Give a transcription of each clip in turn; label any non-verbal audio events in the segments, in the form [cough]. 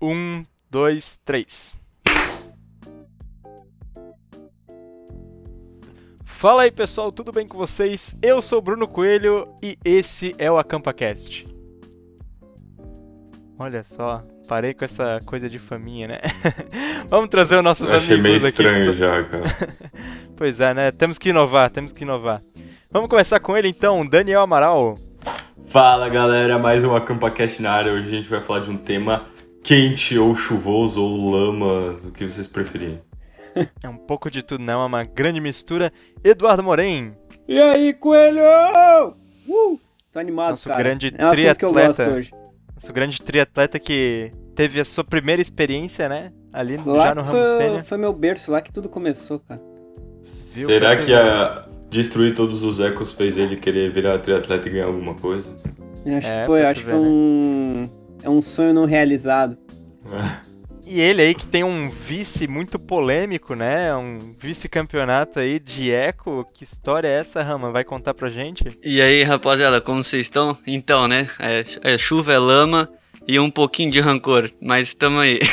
Um, dois, três. Fala aí pessoal, tudo bem com vocês? Eu sou o Bruno Coelho e esse é o AcampaCast. Olha só, parei com essa coisa de faminha, né? [laughs] Vamos trazer os nossos Eu achei meio amigos aqui. estranho já, [laughs] cara. Pois é, né? Temos que inovar, temos que inovar. Vamos começar com ele então, Daniel Amaral. Fala galera, mais um AcampaCast na área. Hoje a gente vai falar de um tema quente ou chuvoso ou lama, o que vocês preferirem. [laughs] É um pouco de tudo, não? É uma grande mistura. Eduardo Moren, E aí, coelho? Uh! Tô animado, Nosso cara. grande é um assunto que eu triatleta. gosto hoje. nosso grande triatleta que teve a sua primeira experiência, né? Ali já Lá no que ramo foi, sênior. foi meu berço, lá que tudo começou, cara. Viu? Será que a destruir todos os ecos fez ele querer virar triatleta e ganhar alguma coisa? Acho É, que foi, acho que ver, foi um. É um sonho não realizado. E ele aí que tem um vice muito polêmico, né? Um vice-campeonato aí de eco. Que história é essa, Rama? Vai contar pra gente? E aí, rapaziada, como vocês estão? Então, né? É, é chuva, é lama e um pouquinho de rancor, mas tamo aí. [laughs]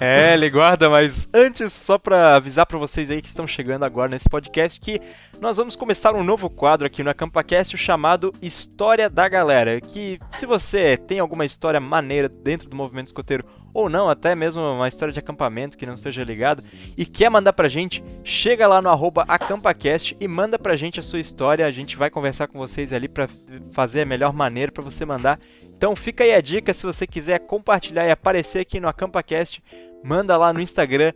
É, ele guarda, mas antes, só pra avisar pra vocês aí que estão chegando agora nesse podcast, que nós vamos começar um novo quadro aqui no AcampaCast chamado História da Galera. Que se você tem alguma história maneira dentro do movimento escoteiro, ou não, até mesmo uma história de acampamento que não esteja ligado, e quer mandar pra gente, chega lá no AcampaCast e manda pra gente a sua história. A gente vai conversar com vocês ali pra fazer a melhor maneira pra você mandar. Então fica aí a dica, se você quiser compartilhar e aparecer aqui no AcampaCast, manda lá no Instagram,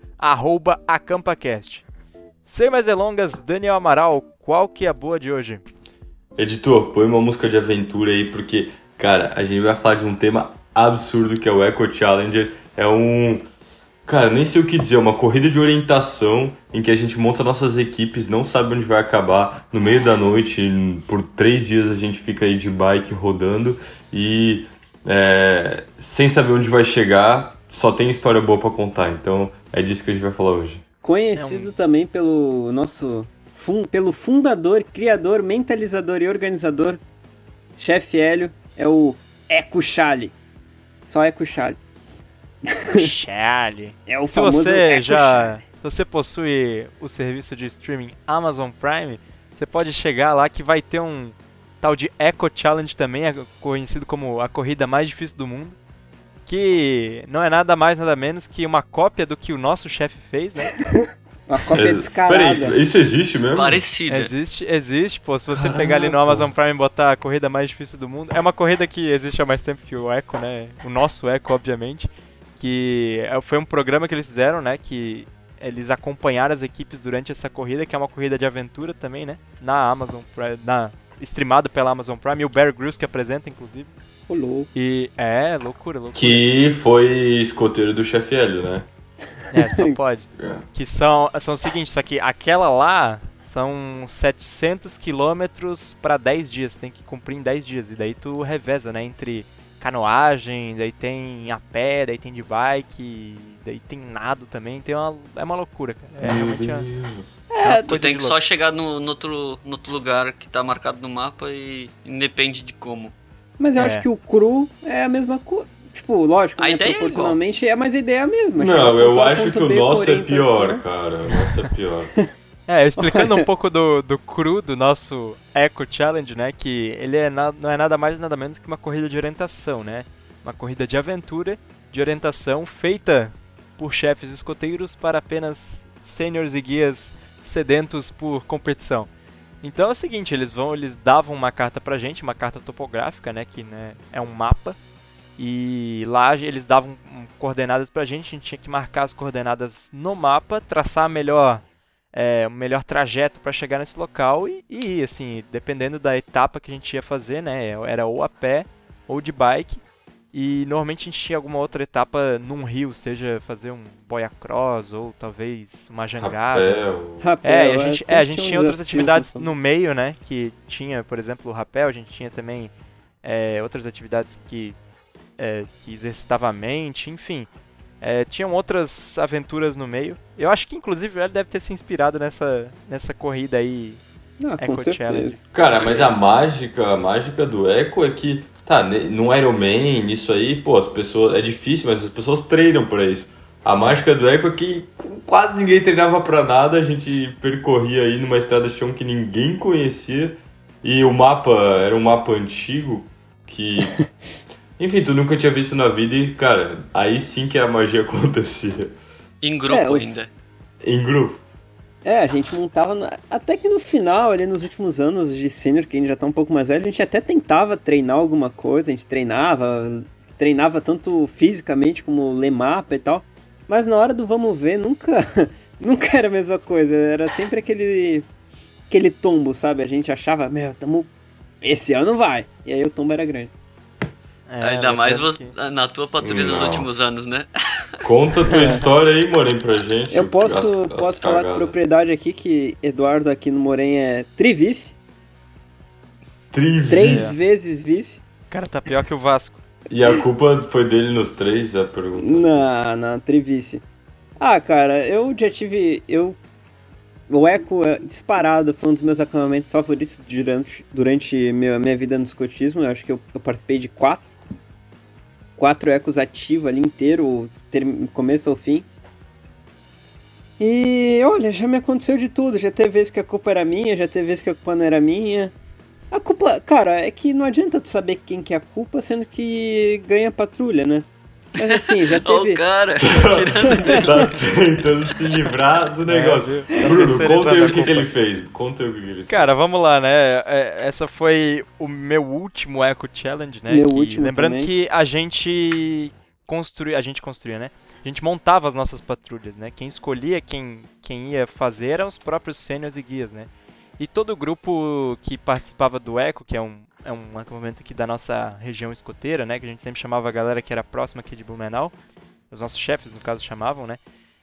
AcampaCast. Sem mais delongas, Daniel Amaral, qual que é a boa de hoje? Editor, põe uma música de aventura aí, porque, cara, a gente vai falar de um tema absurdo que é o Eco Challenger. É um. Cara, nem sei o que dizer, uma corrida de orientação em que a gente monta nossas equipes, não sabe onde vai acabar, no meio da noite, por três dias a gente fica aí de bike rodando e é, sem saber onde vai chegar, só tem história boa pra contar. Então é disso que a gente vai falar hoje. Conhecido também pelo nosso. fun- pelo fundador, criador, mentalizador e organizador, chefe Hélio, é o Eco Chale. Só Eco Chale. Chale. É o Se famoso você já. Se você possui o serviço de streaming Amazon Prime, você pode chegar lá que vai ter um tal de Eco Challenge também, é conhecido como a corrida mais difícil do mundo. Que não é nada mais, nada menos que uma cópia do que o nosso chefe fez, né? [laughs] Uma cópia Ex- descarada. Peraí, isso existe mesmo? Parecida. Existe, existe, pô. Se você pegar ali no. Amazon Prime e botar a corrida mais difícil do mundo, é uma corrida que existe há mais tempo que o Echo, né? O nosso Echo, obviamente. Que é- foi um programa que eles fizeram, né? Que eles acompanharam as equipes durante essa corrida, que é uma corrida de aventura também, né? Na Amazon Prime, na, streamado pela Amazon Prime, e o Bear Grylls que apresenta, inclusive. Ô, louco. E é, loucura, loucura. Que foi escoteiro do chefe Hélio, né? É, só pode. [laughs] É. Que são, são o seguinte, só que aquela lá são 700 quilômetros para 10 dias, você tem que cumprir em 10 dias. E daí tu reveza, né, entre canoagem, daí tem a pé, daí tem de bike, daí tem nado também, tem uma, é uma loucura, cara. É Meu realmente uma, Deus. é uma Tu tem que louco. só chegar no, no outro, no outro lugar que tá marcado no mapa e independe de como. Mas eu É. acho que o cru é a mesma coisa. Tipo, lógico, A né, ideia é proporcionalmente é, mas a ideia é a mesma. Não, eu acho que o B nosso é pior, cara. O nosso é pior. [laughs] É, explicando um pouco do, do cru do nosso Eco Challenge, né? Que ele é na- não é nada mais nada menos que uma corrida de orientação, né? Uma corrida de aventura, de orientação, feita por chefes escoteiros para apenas sêniores e guias sedentos por competição. Então é o seguinte, eles vão, eles davam uma carta pra gente, uma carta topográfica, né? Que né, é um mapa. E lá eles davam coordenadas pra gente, a gente tinha que marcar as coordenadas no mapa, traçar a melhor é, o melhor trajeto para chegar nesse local e, e ir, assim, dependendo da etapa que a gente ia fazer, né? Era ou a pé ou de bike. E normalmente a gente tinha alguma outra etapa num rio, seja fazer um boia cross ou talvez uma jangada. Rapel. Rapel, É, e a gente, é, a gente tinha outras atividades nessa- no meio, né? Que tinha, por exemplo, o rapel, a gente tinha também é, outras atividades que, é, que exercitava a mente, enfim. É, tinham outras aventuras no meio. Eu acho que inclusive ele deve ter se inspirado nessa, nessa corrida aí. Ah, com Eco Challenge. certeza. Cara, mas a mágica, a mágica do Echo é que Tá, no Iron Man, nisso aí, pô, as pessoas. É difícil, mas as pessoas treinam pra isso. A mágica do Eco é que quase ninguém treinava pra nada, a gente percorria aí numa estrada de chão que ninguém conhecia. E o mapa era um mapa antigo que. [laughs] Enfim, tu nunca tinha visto na vida e, cara, aí sim que a magia [laughs] acontecia. Em grupo É, os- ainda. Em grupo. É, a gente montava. na- Até que no final, ali nos últimos anos de sênior, que a gente já tá um pouco mais velho, a gente até tentava treinar alguma coisa, a gente treinava, treinava tanto fisicamente como ler mapa e tal. Mas na hora do vamos ver, nunca, [laughs] nunca era a mesma coisa. Era sempre aquele. aquele tombo, sabe? A gente achava, meu, tamo. Esse ano vai. E aí o tombo era grande. É, Ainda mais você, que- na tua patrulha nos Não. últimos anos, né? [laughs] Conta a tua história aí, Morém, pra gente. Eu posso, As- as posso falar com propriedade aqui que Eduardo aqui no Morém é trivice, Trivia. três vezes vice. Cara tá pior que o Vasco. E a culpa foi dele nos três, a pergunta. Na, na Trivice. Ah, cara, eu já tive. Eu. O Eco é disparado, foi um dos meus acampamentos favoritos durante, durante minha, minha vida no escotismo. Eu acho que eu, eu participei de quatro. Quatro ecos ativos ali inteiro, ter, começo ao fim. E olha, já me aconteceu de tudo. Já teve vezes que a culpa era minha, já teve vezes que a culpa não era minha. A culpa, cara, é que não adianta tu saber quem que é a culpa, sendo que ganha patrulha, né? Mas assim, já [laughs] teve. o cara, [laughs] tirando dele. Tá tentando se livrar do negócio. É? Bruno, Tá conta aí o que, que ele fez. Conta aí o que, ele fez. Cara, vamos lá, né? É, Essa foi o meu último Eco Challenge, né? Meu que- último lembrando também. que a gente construía, a gente construía, né? A gente montava as nossas patrulhas, né? Quem escolhia quem, quem ia fazer eram os próprios sêniors e guias, né? E todo o grupo que participava do Eco, que é um, é um acampamento aqui da nossa região escoteira, né? Que a gente sempre chamava a galera que era próxima aqui de Blumenau. Os nossos chefes, no caso, chamavam, né?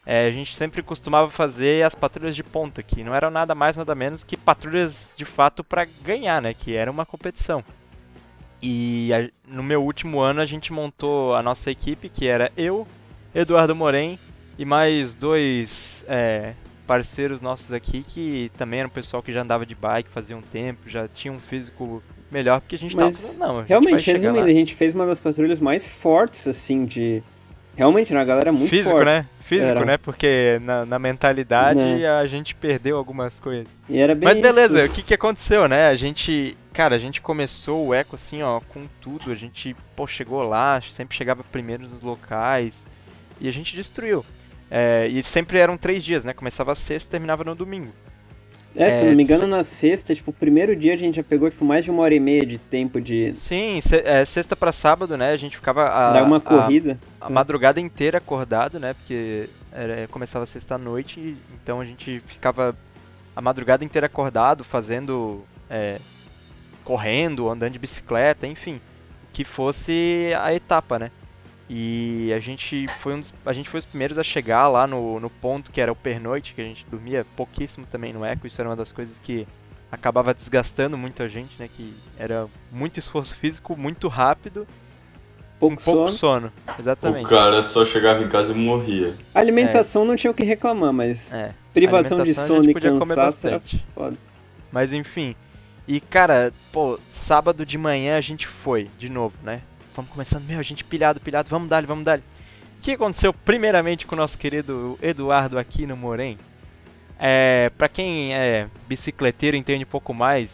É, a gente sempre costumava fazer as patrulhas de ponta, que não eram nada mais, nada menos que patrulhas de fato para ganhar, né? Que era uma competição. E a- no meu último ano a gente montou a nossa equipe, que era eu, Eduardo Morém e mais dois é, parceiros nossos aqui, que também eram pessoal que já andava de bike fazia um tempo, já tinha um físico melhor, porque a gente Mas, tava falando, não, vai Realmente, resumindo, lá. a gente fez uma das patrulhas mais fortes, assim, de. Realmente, era uma galera muito Físico, forte. né? Físico, Era. né? Porque na, na mentalidade Né. a gente perdeu algumas coisas. E era bem Mas beleza, isso. o que que aconteceu, né? A gente, cara, a gente começou o Eco assim, ó, com tudo. A gente, pô, chegou lá, sempre chegava primeiro nos locais e a gente destruiu. É, e sempre eram três dias, né? Começava sexta e terminava no domingo. É, se é, não me engano, na sexta, tipo, o primeiro dia a gente já pegou, tipo, mais de uma hora e meia de tempo de. Sim, se- é, sexta pra sábado, né? A gente ficava a, Era uma a- corrida. a madrugada inteira acordado, né? Porque era, começava sexta-noite, e- então a gente ficava a madrugada inteira acordado, fazendo. é, correndo, andando de bicicleta, enfim. Que fosse a etapa, né? E a gente foi um dos, a gente foi os primeiros a chegar lá no, no ponto que era o pernoite, que a gente dormia pouquíssimo também no eco, isso era uma das coisas que acabava desgastando muito a gente, né? Que era muito esforço [laughs] físico, muito rápido, Pouco um pouco sono. sono. Exatamente. O cara só chegava em casa e morria. A alimentação não tinha o que reclamar, mas É. privação de sono gente e podia comer cansaço era foda. Mas enfim. E cara, pô, sábado de manhã a gente foi, de novo, né? Vamos começando, meu, a gente pilhado, pilhado, vamos dar, vamos dar. O que aconteceu primeiramente com o nosso querido Eduardo aqui no Morém? É, pra quem é bicicleteiro entende um pouco mais,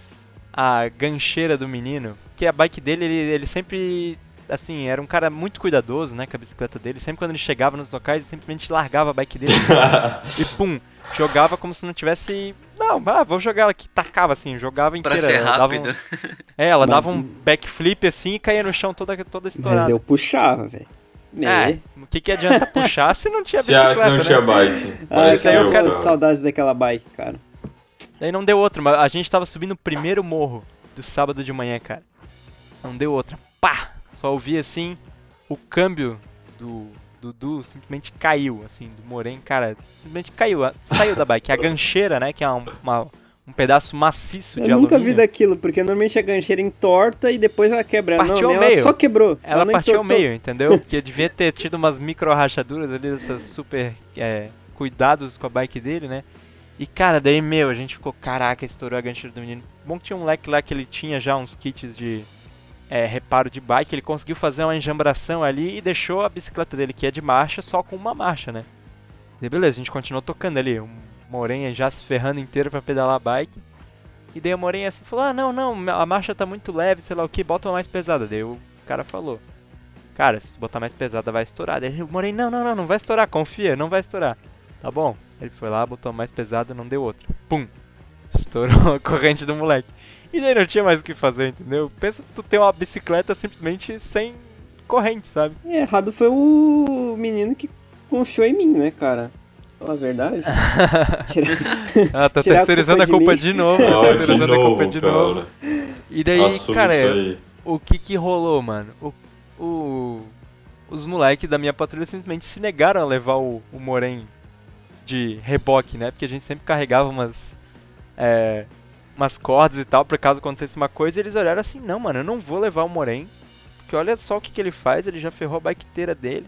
a gancheira do menino, que a bike dele, ele, ele sempre, assim, era um cara muito cuidadoso, né, com a bicicleta dele. Sempre quando ele chegava nos locais, ele simplesmente largava a bike dele [laughs] e pum, jogava como se não tivesse. Não, ah, vou jogar ela aqui, tacava assim, jogava Pra inteira. ser ela dava um- rápido. É, ela Mas- dava um backflip assim e caía no chão toda, toda Mas estourada. eu puxava, velho. É, É. o que, que adianta puxar se não tinha [laughs] bicicleta, se não né? tinha bike. Ah, eu eu, quero cara. saudades daquela bike, cara. Daí não deu outra, mas a gente tava subindo o primeiro morro do sábado de manhã, cara. Não deu outra. Pá! Só ouvi assim, o câmbio do Dudu simplesmente caiu, assim, do Morém, cara, simplesmente caiu, saiu da bike. A gancheira, né, que é um, uma- um pedaço maciço Eu de nunca alumínio. vi daquilo, porque normalmente a gancheira entorta e depois ela quebra. Partiu não, ao ela meio. só quebrou. Ela não partiu ao meio, entendeu? Porque devia ter tido umas micro rachaduras ali, essas super é, cuidados com a bike dele, né? E cara, daí, meu, a gente ficou, caraca, estourou a gancheira do menino. Bom que tinha um moleque lá que ele tinha já uns kits de é, reparo de bike, ele conseguiu fazer uma enjambração ali e deixou a bicicleta dele, que é de marcha, só com uma marcha, né? E beleza, a gente continuou tocando ali, um Morenha já se ferrando inteiro para pedalar a bike. E daí a Morenha assim falou: Ah, não, não, a marcha tá muito leve, sei lá o que, bota uma mais pesada. Daí o cara falou: Cara, se botar mais pesada vai estourar. Daí o Morenha: Não, não, não, não vai estourar, confia, não vai estourar. Tá bom. Ele foi lá, botou mais pesada, não deu outra. Pum! Estourou a [laughs] corrente do moleque. E daí não tinha mais o que fazer, entendeu? Pensa tu ter uma bicicleta simplesmente sem corrente, sabe? E errado foi o menino que confiou em mim, né, cara? Fala a verdade. [laughs] ah, tá [laughs] tirar a terceirizando a culpa de novo. Ah, Tá de terceirizando a culpa de cara. novo. E daí, Assume cara, o que que rolou, mano? O, o- os moleques da minha patrulha simplesmente se negaram a levar o, o Moren de reboque, né? Porque a gente sempre carregava umas, é, umas cordas e tal, por caso acontecesse uma coisa, e eles olharam assim, não, mano, eu não vou levar o Moren, porque olha só o que, que ele faz, ele já ferrou a bike inteira dele.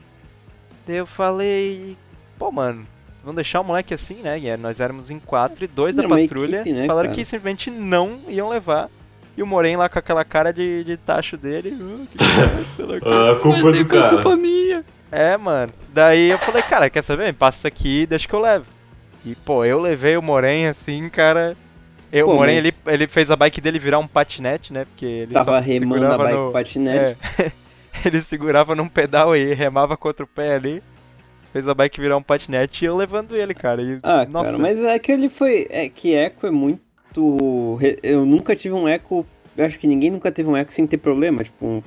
Daí eu falei, pô, mano, vamos deixar o moleque assim, né? E nós éramos em quatro e dois da patrulha equipe, né, falaram cara? que simplesmente não iam levar. E o Moren lá com aquela cara de, de tacho dele. "Uh, que é? Sei lá o quê." Ah, a culpa é do cara. culpa minha. É, mano. Daí eu falei, cara, quer saber? Passa isso aqui e deixa que eu levo. E, pô, eu levei o Moren assim, cara. Eu, Pô, Moren, mas- ele, ele fez a bike dele virar um patinete, né? Porque ele Tava remando a bike no- patinete. É, [laughs] ele segurava num pedal e remava com outro pé ali. Fez a bike virar um patinete e eu levando ele, cara. E, Ah, nossa, cara, mas é que ele foi. É que Eco é muito. Eu nunca tive um Eco. Eu acho que ninguém nunca teve um Eco sem ter problema. Tipo, um-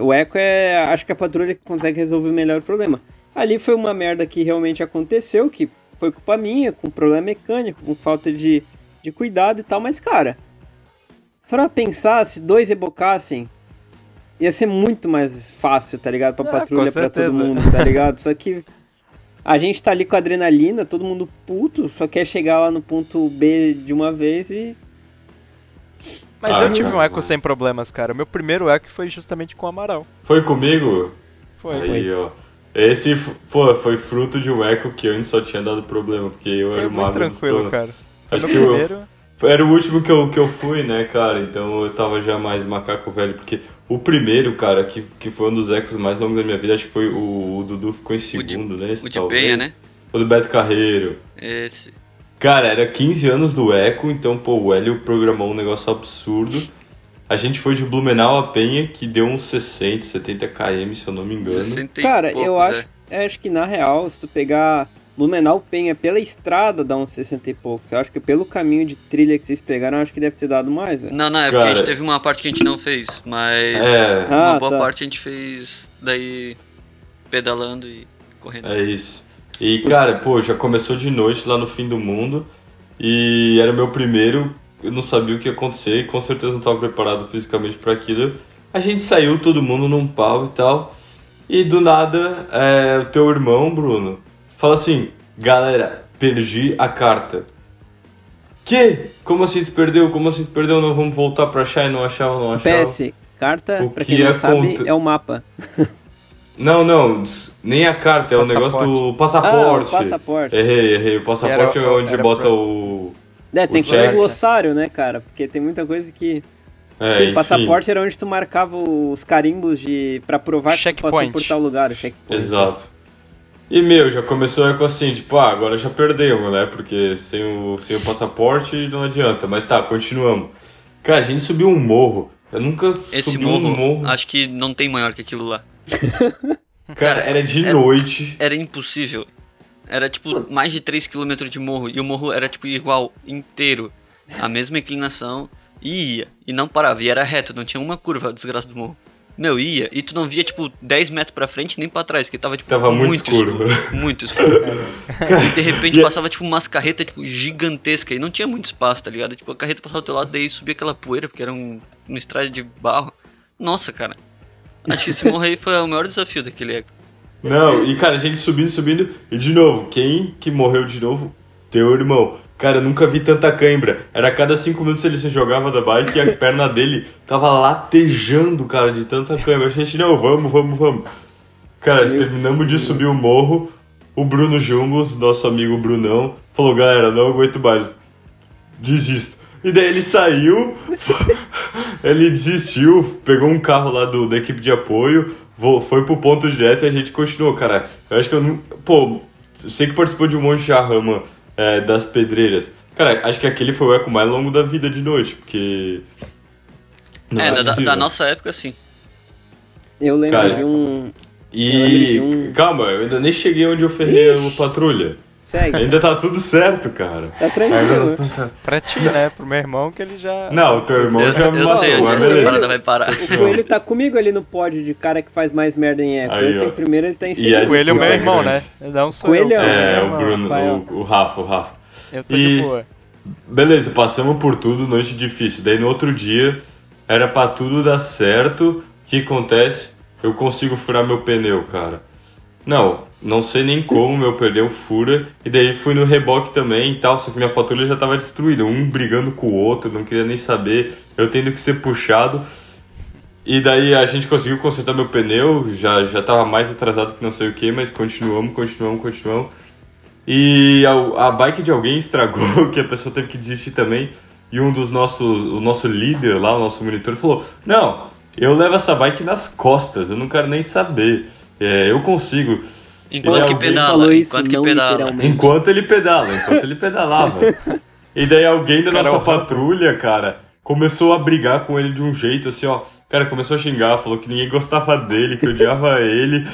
o Eco é. Acho que a patrulha que consegue resolver melhor o problema. Ali foi uma merda que realmente aconteceu, que foi culpa minha, com problema mecânico, com falta de, de cuidado e tal, mas, cara. Se for pensar, se dois rebocassem, ia ser muito mais fácil, tá ligado? Pra Ah, patrulha, pra todo mundo, tá ligado? Só que a gente tá ali com adrenalina, todo mundo puto, só quer chegar lá no ponto B de uma vez e. Mas Ah, eu tive um eco sem problemas, cara. O meu primeiro eco foi justamente com o Amaral. Foi comigo? Foi. Aí, ó. Esse, pô, foi fruto de um eco que antes só tinha dado problema, porque eu Foi era mago dos tranquilo, cara. Acho que eu, primeiro. Era o último que eu, que eu fui, né, cara? Então eu tava já mais macaco velho. Porque o primeiro, cara, que, que foi um dos ecos mais longos da minha vida, acho que foi o, o Dudu ficou em de- segundo, né? esse O de talvez. Penha, né? O do Beto Carreiro. Esse. Cara, era 15 anos do Eco, então, pô, o Hélio programou um negócio absurdo. A gente foi de Blumenau a Penha, que deu uns 60, 70 km, se eu não me engano. 60 e Cara, eu poucos, acho, é, acho que na real, se tu pegar Blumenau Penha pela estrada, dá uns 60 e poucos. Eu acho que pelo caminho de trilha que vocês pegaram, eu acho que deve ter dado mais, velho. Não, não, é porque a Cara. gente teve uma parte que a gente não fez, mas É, uma Ah, boa tá. parte a gente fez daí pedalando e correndo. é isso. E, cara, pô, já começou de noite lá no fim do mundo. E era meu primeiro, eu não sabia o que ia acontecer e com certeza não estava preparado fisicamente para aquilo. A gente saiu, todo mundo num pau e tal. E do nada, é, o teu irmão, Bruno, fala assim: Galera, perdi a carta. Que? Como assim tu perdeu? Como assim tu perdeu? Não vamos voltar pra achar e não achava, não achava. PS, carta, O pra que quem não é sabe, contra- é o mapa. [laughs] Não, não, nem a carta, é o negócio do passaporte. Ah, o passaporte. Errei, errei. O passaporte Era- é onde bota pra- o. É, tem o que um glossário, né, cara? Porque tem muita coisa que. É, o passaporte era onde tu marcava os carimbos de. pra provar que tu passou por tal lugar, o checkpoint. Exato. E, meu, já começou com assim, tipo, ah, agora já perdemos, né? Porque sem o, sem o passaporte não adianta. Mas tá, continuamos. Cara, a gente subiu um morro. Eu nunca Esse subi morro, um morro. acho que não tem maior que aquilo lá. [laughs] Cara, era de é- noite. Era impossível. Era tipo mais de 3km de morro e o morro era tipo igual, inteiro. A mesma inclinação e ia. E não parava, e era reto, não tinha uma curva, desgraça do morro. Meu, ia, e tu não via tipo 10 metros pra frente nem pra trás, porque tava tipo Tava muito escuro. Muito [laughs] escuro. e de repente passava tipo umas carretas tipo gigantescas e não tinha muito espaço, tá ligado? Tipo, a carreta passava do teu lado, daí subia aquela poeira, porque era um, uma estrada de barro. Nossa, cara. Acho que esse morro aí foi o maior desafio daquele eco. Não, e cara, a gente subindo, subindo. E de novo, quem que morreu de novo? Teu irmão. Cara, eu nunca vi tanta cãibra. Era a cada cinco minutos ele se jogava da bike e a perna dele tava latejando, cara, de tanta cãibra. A gente, não, vamos, vamos, vamos. Cara, Meu terminamos de subir o morro. O Bruno Jungos, nosso amigo Brunão, falou: galera, não aguento mais. Desisto. E daí ele saiu, [laughs] ele desistiu, pegou um carro lá do, da equipe de apoio, foi pro ponto direto e a gente continuou, cara. Eu acho que eu não. Pô, sei que participou de um monte de rama é, das pedreiras. Cara, acho que aquele foi o eco mais longo da vida de noite, porque. não é, da, da- da nossa época, sim. Eu lembro Cara, de um. Eu E. lembro de um- Calma, eu ainda nem cheguei onde eu ferrei Ixi. o patrulha. Segue. Ainda tá tudo certo, cara. Tá tranquilo. Pra ti, né? Pro meu irmão que ele já. Não, o teu irmão Eu, já me eu matou, sei mas beleza. vai parar. O Coelho tá comigo ali no pódio de cara que faz mais merda em eco. Aí, eu tô ó. em primeiro, ele tá em E segundo. Coelho é o meu irmão, grande. né? Não sou Coelhão. eu. É, meu o. Bruno, Rafael. o, o Rafa, o Rafa. Eu tô E- de boa. Beleza, passamos por tudo, noite difícil. Daí no outro dia, era pra tudo dar certo. O que acontece? Eu consigo furar meu pneu, cara. Não, não sei nem como meu pneu fura. E daí fui no reboque também e tal, só que minha patrulha já tava destruída. Um brigando com o outro, não queria nem saber. Eu tendo que ser puxado. E daí a gente conseguiu consertar meu pneu, já, já tava mais atrasado que não sei o que, mas continuamos, continuamos, continuamos. E a, a bike de alguém estragou, [laughs] que a pessoa teve que desistir também. E um dos nossos, o nosso líder lá, o nosso monitor, falou: Não, eu levo essa bike nas costas, eu não quero nem saber. É, eu consigo. Enquanto que pedala, falou isso, enquanto que não pedala. literalmente. Enquanto ele pedala, enquanto ele pedalava. [laughs] E daí alguém da Cara, nossa patrulha, cara, começou a brigar com ele de um jeito assim, ó. Cara, começou a xingar, falou que ninguém gostava dele, que odiava [laughs] ele.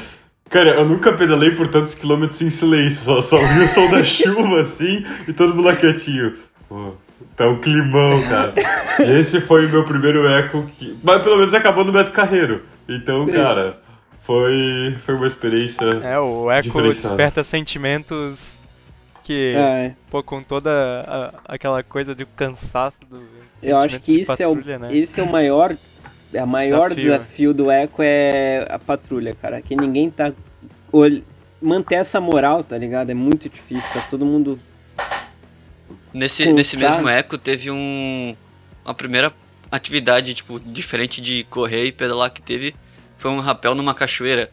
Cara, eu nunca pedalei por tantos quilômetros em silêncio, só, só ouvi o som da [laughs] chuva assim e todo mundo lá quietinho. Pô, tá um climão, cara. E esse foi o meu primeiro eco, que... mas pelo menos acabou no Beto Carreiro. Então, cara, foi, foi uma experiência. É, o Echo desperta sentimentos que, É, pô, com toda a- aquela coisa de cansaço do. eu acho que isso é o, patrulha, né? esse é o maior, é o maior Desafio. desafio. do eco é a patrulha, cara. Que ninguém tá ol- manter essa moral, tá ligado? É muito difícil, tá todo mundo Nesse, nesse mesmo eco teve um. A primeira atividade, tipo, diferente de correr e pedalar que teve foi um rapel numa cachoeira.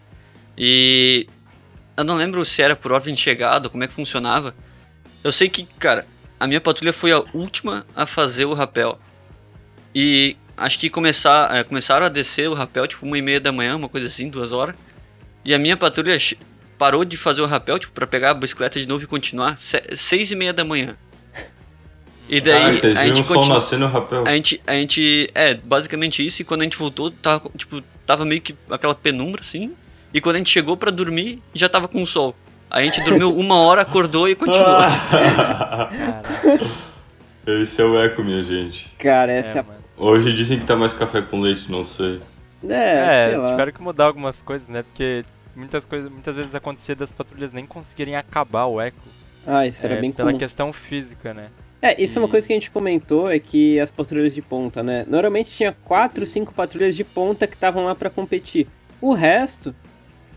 E eu não lembro se era por ordem de chegada, como é que funcionava. Eu sei que, cara, a minha patrulha foi a última a fazer o rapel. E acho que começar, é, começaram a descer o rapel, tipo, uma e meia da manhã, uma coisa assim, duas horas. E a minha patrulha parou de fazer o rapel, tipo, pra pegar a bicicleta de novo e continuar, se- seis e meia da manhã. E Ah, daí vocês a viram gente o sol continua. nascer no rapel. A gente, a gente. É, basicamente isso, e quando a gente voltou, tava, tipo, tava meio que aquela penumbra, assim. E quando a gente chegou pra dormir, já tava com sol. A gente dormiu [laughs] uma hora, acordou e continuou. Ah. [laughs] Esse é o eco, minha gente. Cara, é, essa mano. Hoje dizem que tá mais café com leite, não sei. é, é, É, sei lá. tiveram que mudar algumas coisas, né? Porque muitas coisas, muitas vezes acontecia das patrulhas nem conseguirem acabar o eco. Ah, isso era é, bem pela comum. questão física, né? É, isso é uma E- coisa que a gente comentou, é que as patrulhas de ponta, né? Normalmente tinha quatro, cinco patrulhas de ponta que estavam lá pra competir. O resto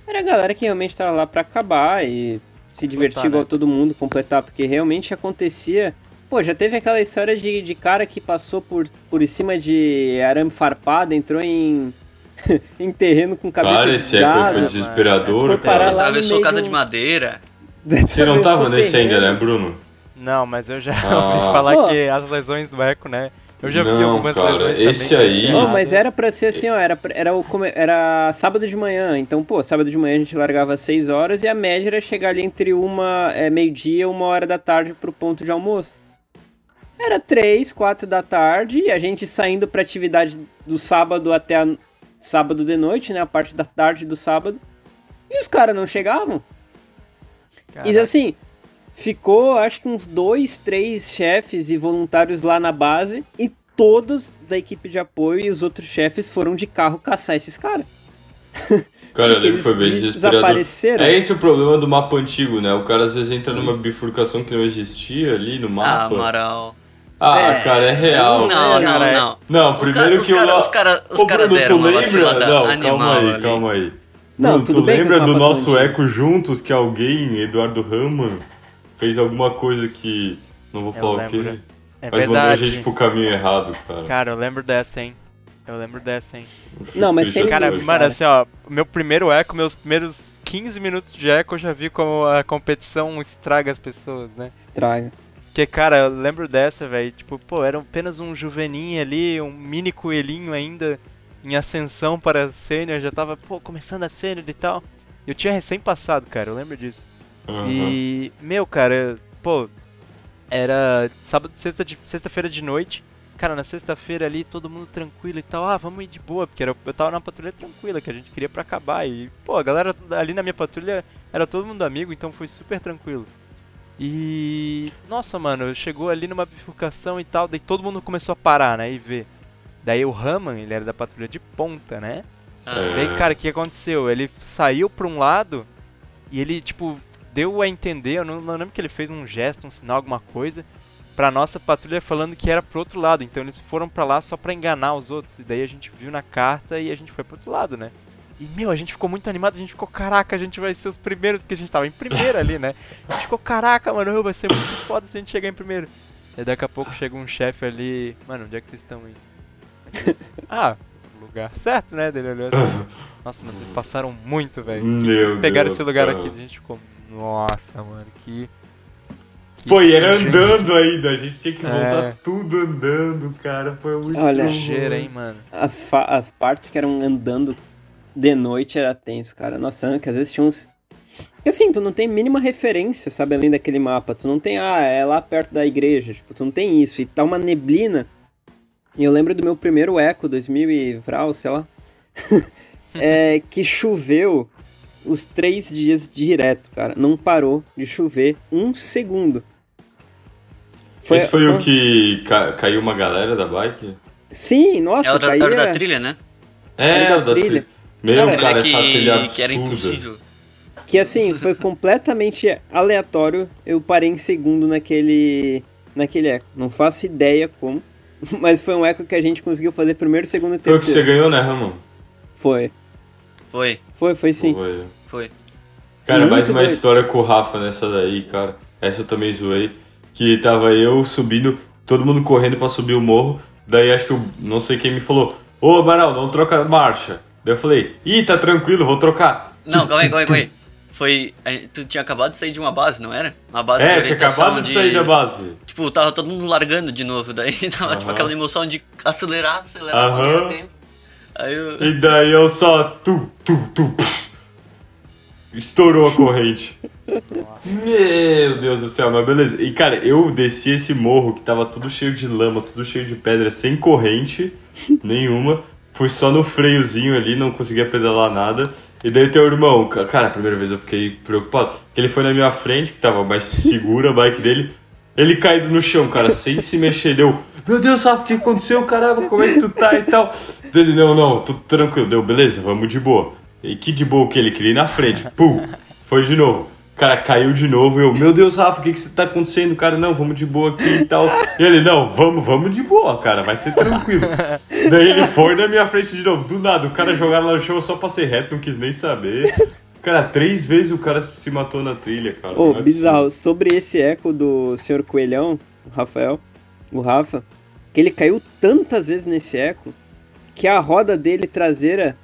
era a galera que realmente tava lá pra acabar e se divertir Completar, igual né? todo mundo, completar, porque realmente acontecia. Pô, já teve aquela história de, de cara que passou por, por cima de arame farpado, entrou em, [laughs] em terreno com cabeça Cara, de esse eco aí foi desesperador, Foi cara. Atravessou casa de de madeira. [laughs] Você não tava nesse ainda, né, Bruno? Não, mas eu já Ah. [laughs] ouvi falar Pô. que as lesões do eco, né? Eu já vi Não, algumas cara, lesões esse também. aí- Não, mas era pra ser assim, ó, era, era, o, era sábado de manhã, então, pô, sábado de manhã a gente largava às 6 horas e a média era chegar ali entre uma, é, meio-dia e uma hora da tarde pro ponto de almoço. Era 3, 4 da tarde, e a gente saindo pra atividade do sábado até a, sábado de noite, né, a parte da tarde do sábado, e os caras não chegavam. E Caraca. assim, ficou acho que uns dois, três chefes e voluntários lá na base e todos da equipe de apoio e os outros chefes foram de carro caçar esses caras. Cara, eu Porque lembro que foi bem eles desesperador. desapareceram. É esse o problema do mapa antigo, né? O cara às vezes entra numa bifurcação que não existia ali no Ah, mapa. Amaral. Ah, É. cara, é real. Não, não, cara, é- não. Não, O primeiro os que eu... cara- Os caras os Ô, cara Bruno, deram tu uma lembra? Não, animal calma aí, ali. calma aí. Não, Bruno, tudo tu lembra do nosso são eco juntos que alguém, Eduardo Raman, fez alguma coisa que... Não vou Eu falar o quê. lembro. É Mas mandou a verdade. gente pro caminho errado, cara. Cara, eu lembro dessa, hein? Eu lembro dessa, hein? Não, mas tem Cara, mano, cara. assim, ó, meu primeiro eco, meus primeiros 15 minutos de eco, eu já vi como a competição estraga as pessoas, né? Estraga. Porque, cara, eu lembro dessa, velho. Tipo, pô, era apenas um juveninho ali, um mini coelhinho ainda em ascensão para sênior. Já tava, pô, começando a sênior e tal. Eu tinha recém passado, cara, eu lembro disso. Aham. E, meu, cara, pô, era sábado, sexta de, sexta-feira de noite. Cara, na sexta-feira ali, todo mundo tranquilo e tal. Ah, vamos ir de boa, porque era, eu tava na patrulha tranquila, que a gente queria pra acabar. E, pô, a galera ali na minha patrulha era todo mundo amigo, então foi super tranquilo. E, nossa, mano, chegou ali numa bifurcação e tal, daí todo mundo começou a parar, né, e ver. Daí o Raman, ele era da patrulha de ponta, né? Ah. Daí, cara, o que aconteceu? Ele saiu pra um lado e ele, tipo, deu a entender, eu não, não lembro que ele fez um gesto, um sinal, alguma coisa, pra nossa patrulha falando que era pro outro lado. Então eles foram pra lá só pra enganar os outros. E daí a gente viu na carta e a gente foi pro outro lado, né? E, meu, a gente ficou muito animado, a gente ficou, caraca, a gente vai ser os primeiros, porque a gente tava em primeiro ali, né? A gente ficou, caraca, mano, vai ser muito foda se a gente chegar em primeiro. E daqui a pouco chega um chefe ali, mano, onde é que vocês estão aí? [laughs] ah, lugar certo, né? Daí Ele olhou assim, [laughs] nossa, mano, vocês passaram muito, velho. Pegaram Deus, esse lugar cara. aqui. A gente ficou, nossa, mano, que. que Pô, e era andando ainda, a gente tinha que voltar É. tudo andando, cara. Foi muito Olha, Sujeira, hein, mano. As, as partes que eram andando de noite era tenso, cara. Nossa, que às vezes tinha uns. Porque assim, tu não tem mínima referência, sabe, além daquele mapa. Tu não tem, ah, é lá perto da igreja. Tipo, tu não tem isso. E tá uma neblina. E eu lembro do meu primeiro eco, 2000 e vral, sei lá. [laughs] é, que choveu os três dias direto, cara. Não parou de chover um segundo. Esse foi o que ca- caiu uma galera da bike? Sim, nossa, É o da, caía... da trilha, né? É, da o da trilha. trilha. Meu, Cara, cara, Aquele essa trilha que, que era impossível. Que assim, foi completamente aleatório. Eu parei em segundo naquele. naquele eco. Não faço ideia como. [laughs] Mas foi um eco que a gente conseguiu fazer primeiro, segundo e Foi o que você terceiro. ganhou, né, Ramon? Foi. Foi, Foi, foi sim. Foi. foi. Cara, Muito mais uma doido. história com o Rafa nessa daí, cara. Essa eu também zoei. Que tava eu subindo, todo mundo correndo pra subir o morro. Daí acho que eu não sei quem me falou: Ô Amaral, não troca a marcha. Daí eu falei: Ih, tá tranquilo, vou trocar. Não, calma aí, calma aí, calma [laughs] aí. Foi. Tu tinha acabado de sair de uma base, não era? Uma base de É, tinha orientação acabado de sair da base. Tipo, tava todo mundo largando de novo. Daí [laughs] tava tipo aquela emoção de acelerar, acelerar pra Aham. ganhar tempo. Aí eu. E daí eu só. Tu, tu, tu. Estourou a corrente. Meu Deus do céu, mas beleza. E cara, eu desci esse morro que tava tudo cheio de lama, tudo cheio de pedra, sem corrente nenhuma. Fui só no freiozinho ali, não conseguia pedalar nada. E daí teu irmão, ca- cara, a primeira vez eu fiquei preocupado. Ele foi na minha frente, que tava mais segura a bike dele. Ele caído no chão, cara, sem se mexer, deu. Meu Deus, Rafa, o que aconteceu? Caramba, como é que tu tá e tal? Dele, não, não, tô tranquilo, deu, beleza, vamos de boa. E que de boa que ele queria ir na frente, pum, foi de novo. Cara, caiu de novo, eu, meu Deus, Rafa, o que que tá acontecendo? Cara, não, vamos de boa aqui e tal. E ele, não, vamos, vamos de boa, cara, vai ser tranquilo. Daí ele foi na minha frente de novo, do nada, o cara jogaram lá no chão, eu só passei reto, não quis nem saber. Cara, três vezes o cara se matou na trilha, cara. Ô, é bizarro. Sobre esse eco do Sr. Coelhão, o Rafael, o Rafa, que ele caiu tantas vezes nesse eco que a roda dele traseira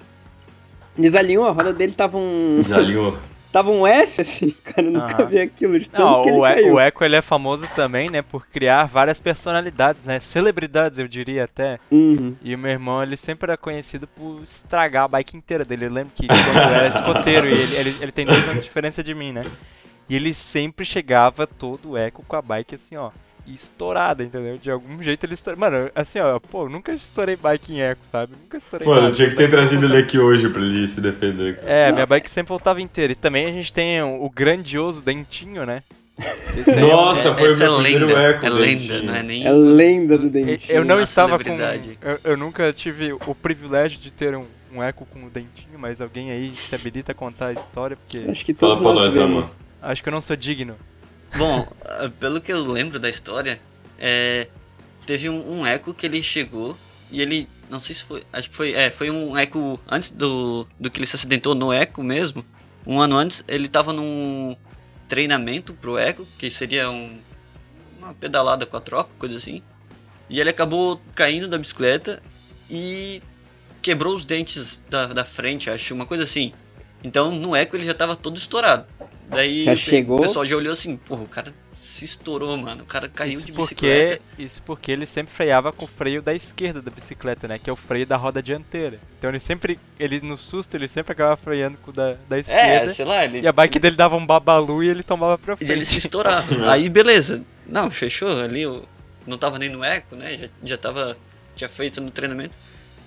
desalinhou, a roda dele tava um. Desalinhou. [laughs] tava um S assim, [laughs] cara, eu nunca Aham. vi aquilo de tanto Não, que ele o, caiu. o Echo ele é famoso também, né, por criar várias personalidades, né, celebridades eu diria até. Uhum. E o meu irmão, ele sempre era conhecido por estragar a bike inteira dele. Eu lembro que quando eu era escoteiro, e ele, ele, ele tem dois anos de diferença de mim, né? E ele sempre chegava todo eco com a bike assim, ó, estourada, entendeu? De algum jeito ele estourou. Mano, assim, ó, pô, eu nunca estourei bike em eco, sabe? Nunca estourei Mano, nada. tinha que ter trazido ele aqui hoje pra ele se defender. cara. É, minha bike sempre voltava inteira. E também a gente tem o, o grandioso dentinho, né? Esse é Nossa, Essa, foi o essa é meu primeiro lenda. eco, É lenda, Dentinho. não é nem. É lenda do Eu- dentinho. Eu não estava com. Eu, eu nunca tive o privilégio de ter um, um eco com o dentinho, mas alguém aí se habilita a contar a história, porque Acho que Fala todos pra nós nós, tivemos. acho que eu não sou digno. Bom, ah, pelo que eu lembro da história, é, teve um, um eco que ele chegou e ele. Não sei se foi. Acho que foi. É, foi um eco. Antes do, do que ele se acidentou no eco mesmo. Um ano antes, ele tava num treinamento pro eco, que seria um, uma pedalada com a troca, coisa assim. E ele acabou caindo da bicicleta e quebrou os dentes da, da frente, acho, uma coisa assim. Então no eco ele já tava todo estourado. Daí Já chegou? o pessoal já olhou assim, porra, o cara se estourou, mano. O cara caiu Isso de porque, bicicleta. isso porque ele sempre freava com o freio da esquerda da bicicleta, né? Que é o freio da roda dianteira. Então ele sempre, ele no susto, ele sempre acabava freando com o da, da É, esquerda. sei lá, ele, e a bike dele dava um babalu e ele tomava pra e ele se frente. estourava. [laughs] Aí beleza. Não, fechou ali, eu não tava nem no eco, né? Já, já tava. Tinha feito no treinamento.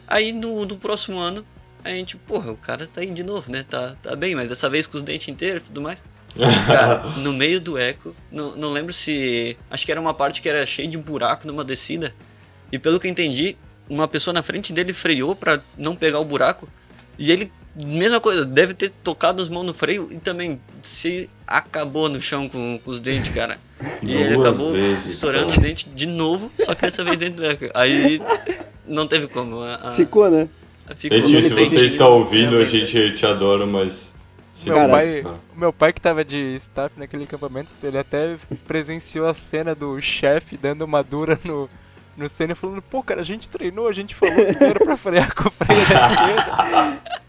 Aí no, no próximo ano, a gente, porra, o cara tá aí de novo, né? Tá, tá bem, mas dessa vez com os dentes inteiros e tudo mais. Cara, [laughs] no meio do eco, não, não lembro se. Acho que era uma parte que era cheia de buraco numa descida. E pelo que eu entendi, uma pessoa na frente dele freou pra não pegar o buraco. E ele, mesma coisa, deve ter tocado as mãos no freio e também se acabou no chão com, com os dentes, cara. E ele Duas acabou vezes, estourando pô. os dentes de novo, só que dessa vez dentro do eco. Aí não teve como. A, a, Ficou, né? ficou Gente, se você está ouvindo, a gente te adora, mas. Meu pai, meu pai que tava de staff naquele acampamento, ele até presenciou a cena do chefe dando uma dura no, no cena falando, pô, cara, a gente treinou, a gente falou que era pra frear com o freio da esquerda. [laughs]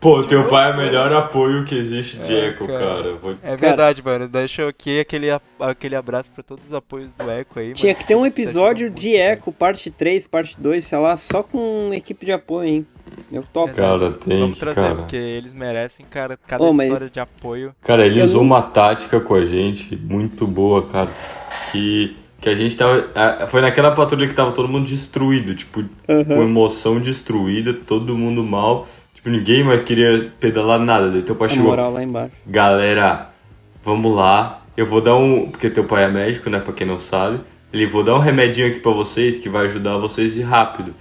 Pô, teu pai é o melhor apoio que existe de É, eco, cara. cara. Vou- É verdade, mano. Deixa aqui aquele, aquele abraço pra todos os apoios do Eco aí, Tinha mano. que ter um episódio de. Eco, parte 3, parte 2, sei lá, só com equipe de apoio, hein? Eu topo. Cara, tem Vamos trazer, cara. porque eles merecem, cara, cada Ô, mas- história de apoio. Cara, ele Eu usou não- uma tática com a gente muito boa, cara. Que, que a gente tava. Foi naquela patrulha que tava todo mundo destruído, tipo, com emoção destruída, todo mundo mal. Tipo, ninguém mais queria pedalar nada. Daí teu pai A chegou. moral lá embaixo. Galera, vamos lá. Eu vou dar um. Porque teu pai é médico, né? Pra quem não sabe. Ele vou dar um remedinho aqui pra vocês que vai ajudar vocês de rápido.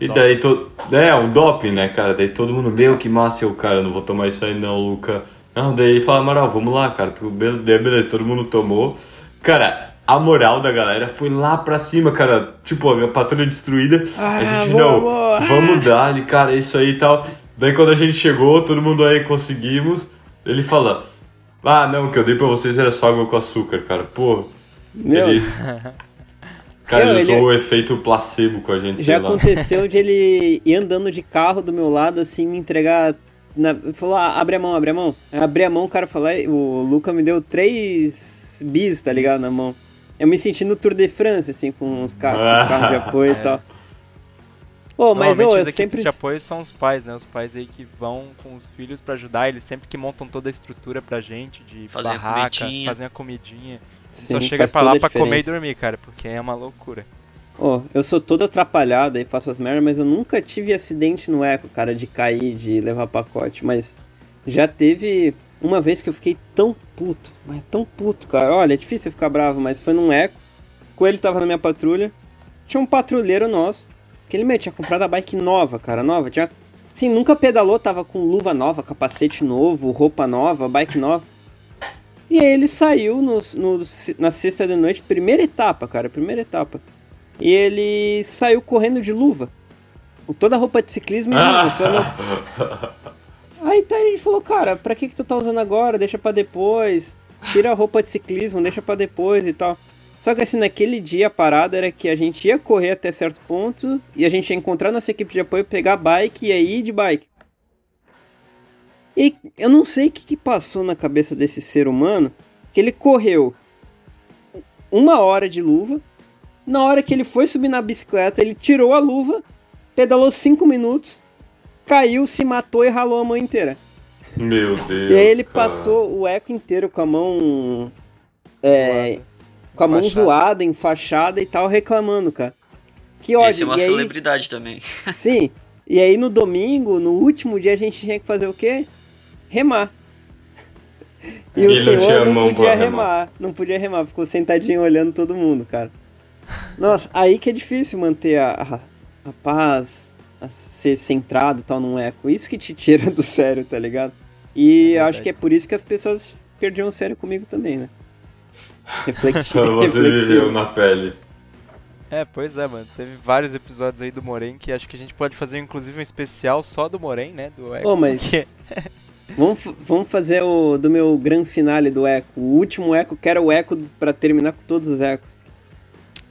E doping. daí todo. É, um doping, né, cara? Daí todo mundo, meu, que massa, eu, cara, não vou tomar isso aí não, Luca. Não, daí ele fala, Amaral, vamos lá, cara. Tu, daí beleza, todo mundo tomou. Cara, a moral da galera foi lá pra cima, cara. Tipo, a patrulha destruída. a Ah, gente, não, vamos! vamos dar, cara, isso aí e tal. Daí quando a gente chegou, todo mundo aí conseguimos. Ele fala, ah, não, o que eu dei pra vocês era só água com açúcar, cara. Pô, Meu, ele... [laughs] Cara, ele usou o efeito placebo com a gente, já sei lá. aconteceu de ele ir andando de carro do meu lado, assim, me entregar. Na... Falou, ah, abre a mão, abre a mão. Abri a mão, o cara falou, "Ai, o Luca me deu três bis, tá ligado, na mão. Eu me senti no Tour de France, assim, com os, ca... com os carros de [laughs] apoio e tal. Ô, mas as eu equipes sempre. de apoio são os pais, né? Os pais aí que vão com os filhos pra ajudar, eles sempre que montam toda a estrutura pra gente, de Fazem a barraca, comidinha. fazem a comidinha. Sim, Só chega pra lá a pra comer e dormir, cara, porque é uma loucura. Ô, eu sou todo atrapalhado e faço as merdas, mas eu nunca tive acidente no eco, cara, de cair, de levar pacote. Mas já teve uma vez que eu fiquei tão puto, mas tão puto, cara. Olha, é difícil eu ficar bravo, mas foi num eco. Com ele tava na minha patrulha. Tinha um patrulheiro nosso, que ele meu, tinha comprado a bike nova, cara, nova. Tinha, sim, nunca pedalou, tava com luva nova, capacete novo, roupa nova, bike nova. E aí ele saiu no, no- na sexta de noite, primeira etapa, cara, primeira etapa. E ele saiu correndo de luva. Com toda a roupa de ciclismo e luva. só no- [laughs] Aí tá, ele falou, cara, pra que que tu tá usando agora? Deixa pra depois. Tira a roupa de ciclismo, deixa pra depois e tal. Só que assim, naquele dia a parada era que a gente ia correr até certo ponto e a gente ia encontrar nossa equipe de apoio, pegar a bike e aí ir de bike. E eu não sei o que, que passou na cabeça desse ser humano, que ele correu uma hora de luva, na hora que ele foi subir na bicicleta, ele tirou a luva, pedalou cinco minutos, caiu, se matou e ralou a mão inteira. Meu Deus. e aí ele cara. passou o eco inteiro com a mão. É, com a mão zoada, enfaixada e tal, reclamando, cara. Que ódio. Esse é uma e aí, celebridade também. [laughs] sim. E aí no domingo, no último dia, a gente tinha que fazer o quê? Remar. E Ele o senhor não podia remar. remar. Não podia remar, ficou sentadinho olhando todo mundo, cara. Nossa, aí que é difícil manter a, a, a paz, a ser centrado e tal num eco. Isso que te tira do [laughs] sério, tá ligado? E É acho que é por isso que as pessoas perdiam o sério comigo também, né? Reflexi Você viveu na pele. É, pois é, mano. Teve vários episódios aí do Moren que acho que a gente pode fazer inclusive um especial só do Moren, né? Do Echo. Ô, mas- [laughs] Vamos, vamos fazer o do meu grande finale do eco. O último eco, quero o eco pra terminar com todos os ecos.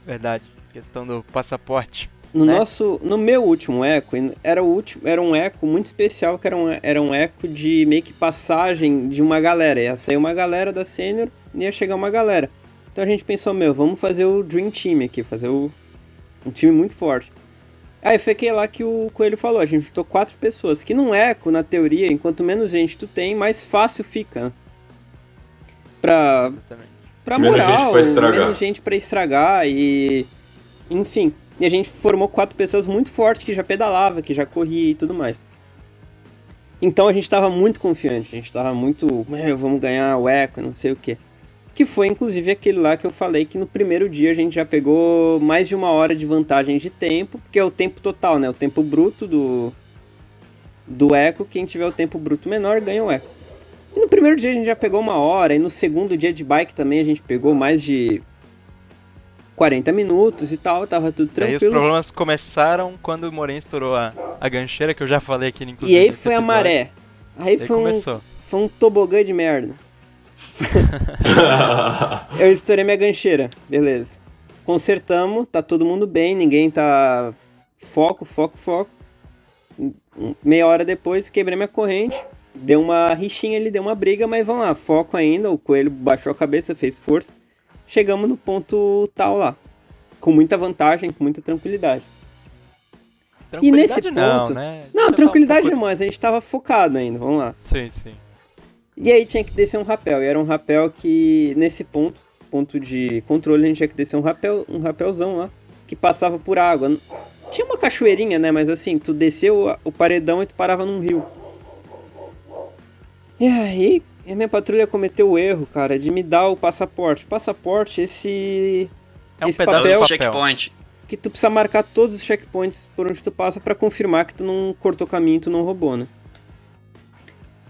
Verdade. Questão do passaporte. No né? nosso, no meu último eco, era o último, era um eco muito especial, que era um, era um eco de meio que passagem de uma galera. Ia sair uma galera da sênior ia chegar uma galera. Então a gente pensou, meu, vamos fazer o Dream Team aqui, fazer o, um time muito forte. Aí fiquei lá que o Coelho falou, a gente juntou quatro pessoas, que num eco, na teoria, enquanto menos gente tu tem, mais fácil fica. né? Pra, pra Menos moral, gente pra estragar. menos gente pra estragar e. Enfim. E a gente formou quatro pessoas muito fortes que já pedalava, que já corria e tudo mais. Então a gente tava muito confiante, a gente tava muito. Meu, vamos ganhar o eco, não sei o quê. Que foi inclusive aquele lá que eu falei que no primeiro dia a gente já pegou mais de uma hora de vantagem de tempo, porque é o tempo total, né? O tempo bruto do. Do eco, quem tiver o tempo bruto menor ganha o eco. E no primeiro dia a gente já pegou uma hora, e no segundo dia de bike também a gente pegou mais de 40 minutos e tal, tava tudo Daí os tranquilo. problemas começaram quando o Moren estourou a, a gancheira, que eu já falei aqui, inclusive. E aí foi a episódio. maré. Aí Daí foi um, começou. foi um tobogã de merda. [laughs] Eu estourei minha gancheira, beleza. Consertamos, tá todo mundo bem, ninguém tá. Foco, foco, foco. Meia hora depois, quebrei minha corrente. Deu uma rixinha ali, deu uma briga, mas vamos lá, foco ainda. O coelho baixou a cabeça, fez força. Chegamos no ponto tal lá. Com muita vantagem, com muita tranquilidade. E nesse Tranquilidade não, ponto- né? Não, tá um tranquilidade pouco- não, mas a gente tava focado ainda, vamos lá. Sim, sim. E aí tinha que descer um rapel. E era um rapel que, nesse ponto, ponto de controle, a gente tinha que descer um rapel, um rapelzão lá, que passava por água. Tinha uma cachoeirinha, né? Mas assim, tu desceu o paredão e tu parava num rio. E aí, a minha patrulha cometeu o erro, cara, de me dar o passaporte. Passaporte, esse. É um Esse pedaço papel- de checkpoint. que tu precisa marcar todos os checkpoints por onde tu passa pra confirmar que tu não cortou caminho e tu não roubou, né?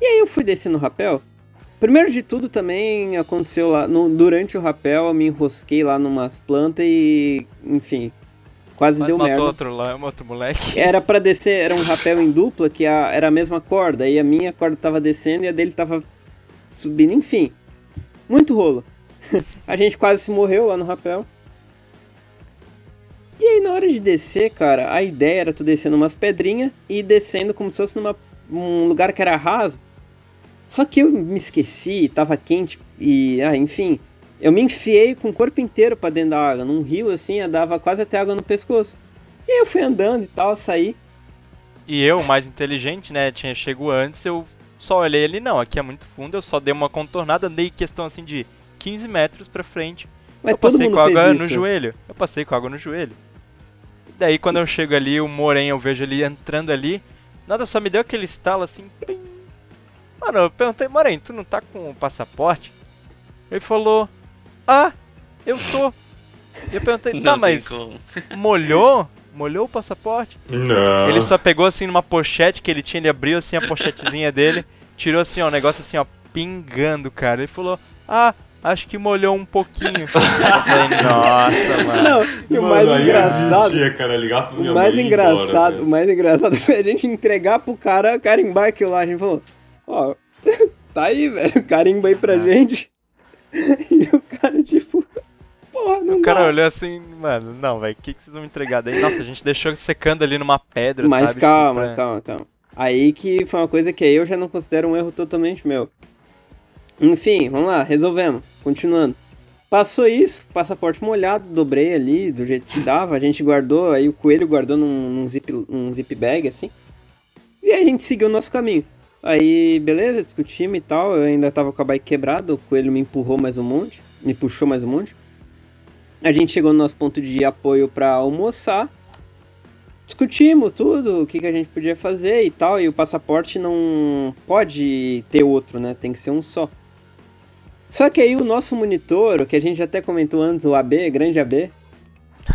E aí eu fui descer no rapel. Primeiro de tudo também aconteceu lá, no- durante o rapel eu me enrosquei lá numas plantas e, enfim, quase, Mas deu matou merda. outro, lá, outro moleque. [laughs] Era pra descer, era um rapel em dupla, que a- era a mesma corda, e a minha corda tava descendo e a dele tava subindo, enfim. Muito rolo. [laughs] a gente quase se morreu lá no rapel. E aí na hora de descer, cara, a ideia era tu descer numas pedrinhas e descendo como se fosse numa um lugar que era raso. Só que eu me esqueci, tava quente e, ah, enfim, eu me enfiei com o corpo inteiro pra dentro da água, num rio assim, eu dava quase até água no pescoço. E aí eu fui andando e tal, saí. E eu, mais inteligente, né, tinha chego antes, eu só olhei ali, não, aqui é muito fundo, eu só dei uma contornada, andei questão assim de 15 metros pra frente. Mas eu passei com água no joelho. Eu passei com água no joelho. E daí quando eu chego ali, o Moren, eu vejo ele entrando ali, nada só me deu aquele estalo assim. plim. Mano, eu perguntei, Moren, tu não tá com o passaporte? Ele falou, ah, eu tô. E eu perguntei, tá, mas como. molhou? Molhou o passaporte? Não. Ele só pegou assim numa pochete que ele tinha, ele abriu assim a pochetezinha dele, tirou assim, ó, um negócio assim, ó, pingando, cara. Ele falou, ah, acho que molhou um pouquinho. [laughs] Eu falei, nossa, mano. Não, e o Mano, mais engraçado. desistia, cara, ligar pra minha O mais engraçado, embora, o mais engraçado foi a gente entregar pro cara carimbar aquilo lá. A gente falou, ó, [laughs] tá aí, velho, carimba aí pra Ah. gente. [laughs] E o cara, tipo, porra, não O cara dá. olhou assim, mano, não, velho, o que, que vocês vão me entregar daí? Nossa, a gente deixou secando ali numa pedra, Mas sabe? calma, Tipo, pra- calma, calma. Aí que foi uma coisa que aí eu já não considero um erro totalmente meu. Enfim, vamos lá, resolvemos. Continuando. Passou isso, passaporte molhado, dobrei ali do jeito que dava. A gente guardou, aí o coelho guardou num, num zip, um zip bag assim. E a gente seguiu o nosso caminho. Aí, beleza, discutimos e tal. Eu ainda tava com a bike quebrada, o coelho me empurrou mais um monte, me puxou mais um monte. A gente chegou no nosso ponto de apoio pra almoçar discutimos tudo, o que, que a gente podia fazer e tal, e o passaporte não pode ter outro, né? Tem que ser um só. Só que aí o nosso monitor, o que a gente até comentou antes, o AB, grande AB,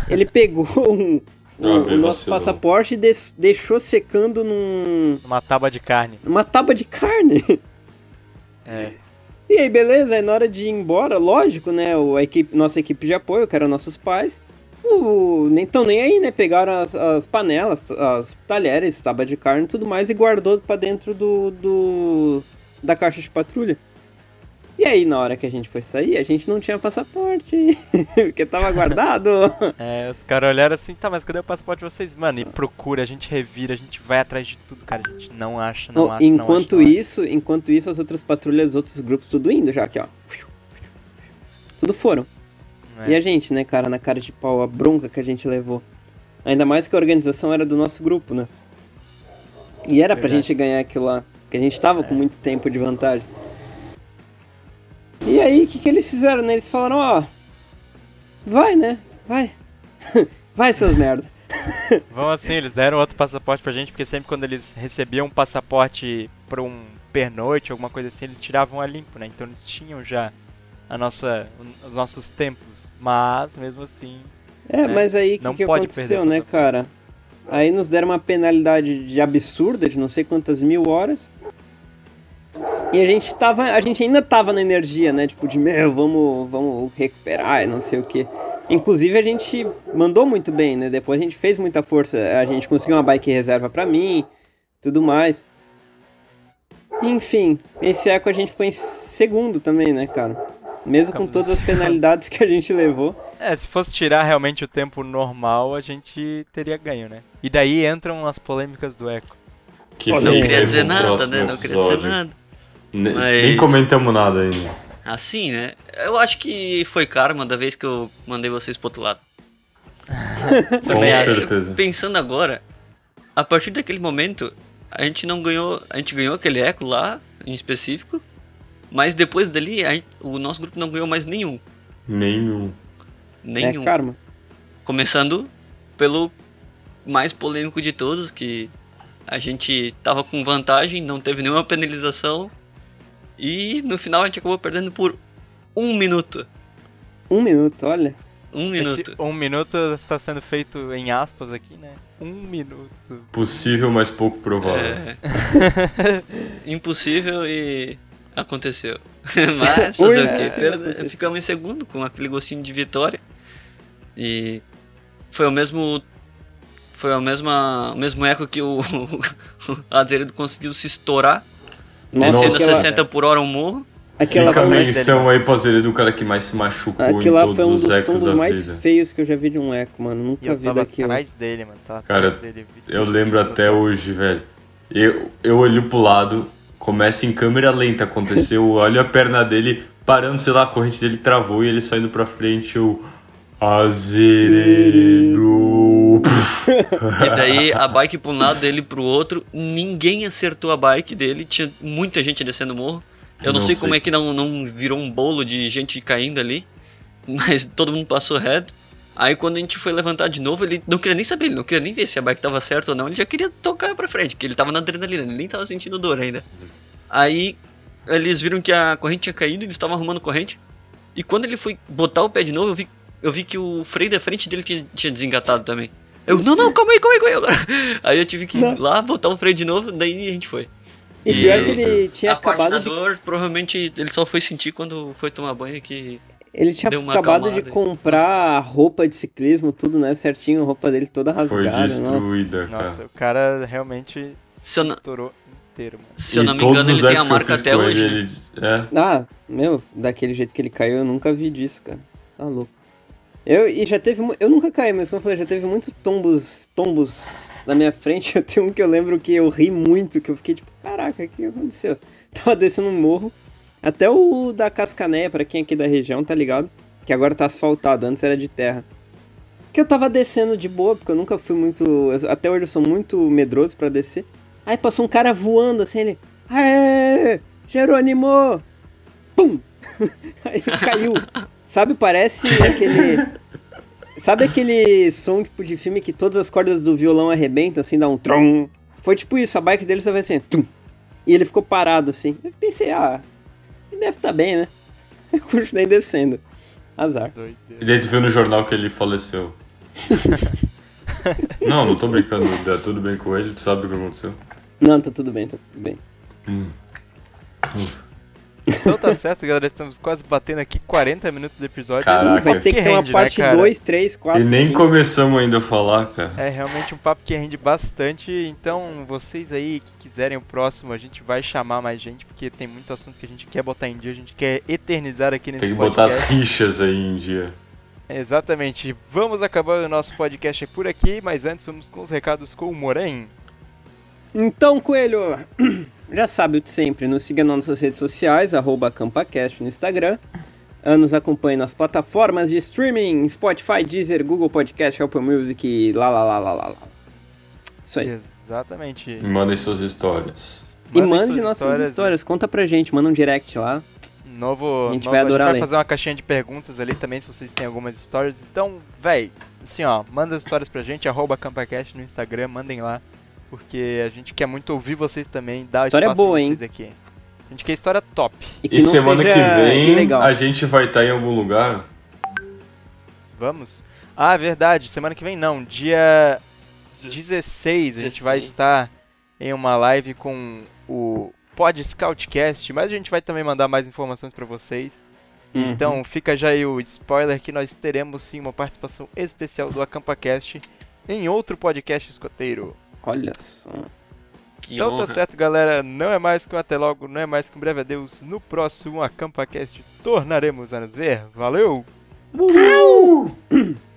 ele [laughs] pegou um- O o, AB o nosso passaporte des- deixou secando num, Uma tábua de carne. numa tábua de carne. É. E aí, beleza, aí na hora de ir embora, lógico, né? O, a equipe, nossa equipe de apoio, que eram nossos pais, o, nem tão nem aí, né? Pegaram as, as panelas, as talheres, tábua de carne e tudo mais e guardou pra dentro do, do da caixa de patrulha. E aí, na hora que a gente foi sair, a gente não tinha passaporte, [laughs] porque tava guardado. [laughs] É, os caras olharam assim, tá, mas cadê o passaporte de vocês? Mano, e procura, a gente revira, a gente vai atrás de tudo, cara, a gente não acha, não Oh, acha, enquanto não acha, não isso, enquanto isso, as outras patrulhas, os outros grupos, tudo indo já aqui, ó. Tudo foram. acha. E É. a gente, né, cara, na cara de pau, a bronca que a gente levou. Ainda mais que a organização era do nosso grupo, né? E era pra Verdade. gente ganhar aquilo lá. Que a gente tava com muito tempo de vantagem. E aí, o que, que eles fizeram, né? Eles falaram, ó. Vai, né? Vai. [laughs] vai, seus merda. [laughs] Vão assim, eles deram outro passaporte pra gente, porque sempre quando eles recebiam um passaporte pra um pernoite, alguma coisa assim, eles tiravam a limpo, né? Então eles tinham já a nossa, os nossos tempos. Mas, mesmo assim, É, É, mas aí o que, que aconteceu, né, cara? Aí nos deram uma penalidade de absurda, de não sei quantas mil horas. E a gente tava. A gente ainda tava na energia, né? Tipo, de meu, vamos, vamos recuperar e não sei o que. Inclusive a gente mandou muito bem, né? Depois a gente fez muita força. A gente conseguiu uma bike reserva pra mim, tudo mais. Enfim, esse eco a gente foi em segundo também, né, cara? Mesmo com todas as penalidades que a gente levou. É, se fosse tirar realmente o tempo normal, a gente teria ganho, né? E daí entram as polêmicas do Eco. Que Não queria dizer pro nada, né? Não queria dizer nada. Ne- Mas- Nem comentamos nada ainda. Assim, né? Eu acho que foi karma da vez que eu mandei vocês pro outro lado. [laughs] Com certeza. Pensando agora, a partir daquele momento, a gente não ganhou. A gente ganhou aquele eco lá, em específico. Mas depois dali, a gente- o nosso grupo não ganhou mais nenhum. Nenhum. Nenhum. É karma. Começando pelo mais polêmico de todos, que a gente tava com vantagem, não teve nenhuma penalização. E no final a gente acabou perdendo por um minuto. Um minuto, olha. Um Esse minuto. um minuto está sendo feito em aspas aqui, né? Um minuto. Possível, mas pouco provável. É. [laughs] Impossível e aconteceu. [laughs] Mas fazer Ui, o quê? é. Perde- Ficamos em segundo com aquele gostinho de vitória. E foi o mesmo. Foi a mesma, o mesmo eco que o, [laughs] o Azeredo conseguiu se estourar, descendo a aquela, 60 por hora um morro. aquela Fica a menção aí pra Zerê do cara que mais se machucou aquilo em lá todos foi um os dos ecos tombos mais vida. feios que eu já vi de um eco, mano. Nunca eu vi tava daquilo. atrás dele, mano. Tava Cara, atrás dele. Eu lembro até hoje, velho. Eu, eu olho pro lado, começa em câmera lenta, aconteceu, eu olho a perna dele parando, sei lá, a corrente dele travou e ele saindo pra frente, eu... Azeredo... [laughs] E daí a bike pra um lado, dele pro outro. Ninguém acertou a bike dele. Tinha muita gente descendo o morro. Eu não, Não sei, sei. como é que não, não virou um bolo de gente caindo ali. [laughs] Mas todo mundo passou reto. Aí quando a gente foi levantar de novo, ele não queria nem saber, ele não queria nem ver se a bike tava certa ou não. Ele já queria tocar pra frente, porque ele tava na adrenalina, ele nem tava sentindo dor ainda. Aí eles viram que a corrente tinha caído, eles estavam arrumando corrente. E quando ele foi botar o pé de novo, eu vi, eu vi que o freio da frente dele tinha, tinha desengatado também. Eu, não, não, calma aí, calma aí, calma aí agora. [laughs] Aí eu tive que Não. ir lá, botar o freio de novo, daí a gente foi. E E- pior que ele tinha a acabado de. dor, provavelmente ele só foi sentir quando foi tomar banho que. Ele tinha deu uma acabado de comprar roupa de ciclismo, tudo, né? Certinho, a roupa dele toda Foi rasgada. Nossa. destruída, Nossa, cara. o cara realmente Se eu, não- estourou inteiro, mano. se eu não me engano, ele tem a marca até hoje. ele, né? ele- É, Ah, meu, daquele jeito que ele caiu, eu nunca vi disso, cara. Tá louco. Eu, e já teve. Eu nunca caí, mas como eu falei, já teve muitos tombos, tombos na minha frente. [laughs] Eu tenho um que eu lembro que eu ri muito, que eu fiquei tipo, caraca, o que aconteceu? [laughs] Tava descendo um morro. Até o da Cascaneia, pra quem é aqui da região, tá ligado? Que agora tá asfaltado, antes era de terra. Que eu tava descendo de boa, porque eu nunca fui muito. Até hoje eu sou muito medroso pra descer. Aí passou um cara voando assim, ele. Aê! Jerônimo! Pum! [laughs] Aí caiu. Sabe, parece [laughs] aquele. Sabe aquele som tipo de filme que todas as cordas do violão arrebentam, assim, dá um trom? Foi tipo isso, a bike dele só vai assim, tum. E ele ficou parado assim. Eu pensei, ah, ele deve estar bem, né? [laughs] Eu continuei descendo. Azar. E daí tu viu no jornal que ele faleceu. [laughs] não, não tô brincando, dá tudo bem com ele, tu sabe o que aconteceu. Não, tá tudo bem, tá tudo bem. Hum. Então tá certo, galera. Estamos quase batendo aqui 40 minutos de episódio. Caraca. É Vai papo ter que ter uma rende, parte né, cara? 2, 3, 4, E nem 5. começamos ainda a falar, cara. É realmente um papo que rende bastante. Então, vocês aí que quiserem o próximo, a gente vai chamar mais gente, porque tem muito assunto que a gente quer botar em dia, a gente quer eternizar aqui nesse Tem que botar podcast. as rixas aí em dia. Exatamente. Vamos acabar o nosso podcast por aqui, mas antes vamos com os recados com o Moren. Então, Coelho, [clears throat] já sabe o de sempre, nos siga nas nossas redes sociais, arroba CampaCast no Instagram. Ah, Nos acompanhe nas plataformas de streaming, Spotify, Deezer, Google Podcast, Apple Music, lá, lá, lá, lá, lá, lá. Isso aí. Exatamente. E mandem suas histórias. E Mandem mande suas nossas histórias. conta pra gente, manda um direct lá. Novo, A gente novo- vai adorar a gente ler. vai fazer uma caixinha de perguntas ali também, se vocês têm algumas histórias. Então, véi, assim ó, manda as histórias pra gente, arroba CampaCast no Instagram, mandem lá. Porque a gente quer muito ouvir vocês também, dar História espaço boa, pra hein? aqui. A gente quer história top. E que E semana que vem ilegal. a gente vai estar em algum lugar. Vamos? Ah, verdade, semana que vem não, dia 16 a gente vai 16. estar em uma live com o Pod Scoutcast, mas a gente vai também mandar mais informações pra vocês. Uhum. Então fica já aí o spoiler que nós teremos sim uma participação especial do AcampaCast em outro podcast escoteiro. Olha só. Que então honra. tá certo, galera. Não é mais que um até logo, não é mais que um breve adeus. No próximo AcampaCast tornaremos a nos ver. Valeu! Uhul! [clears throat]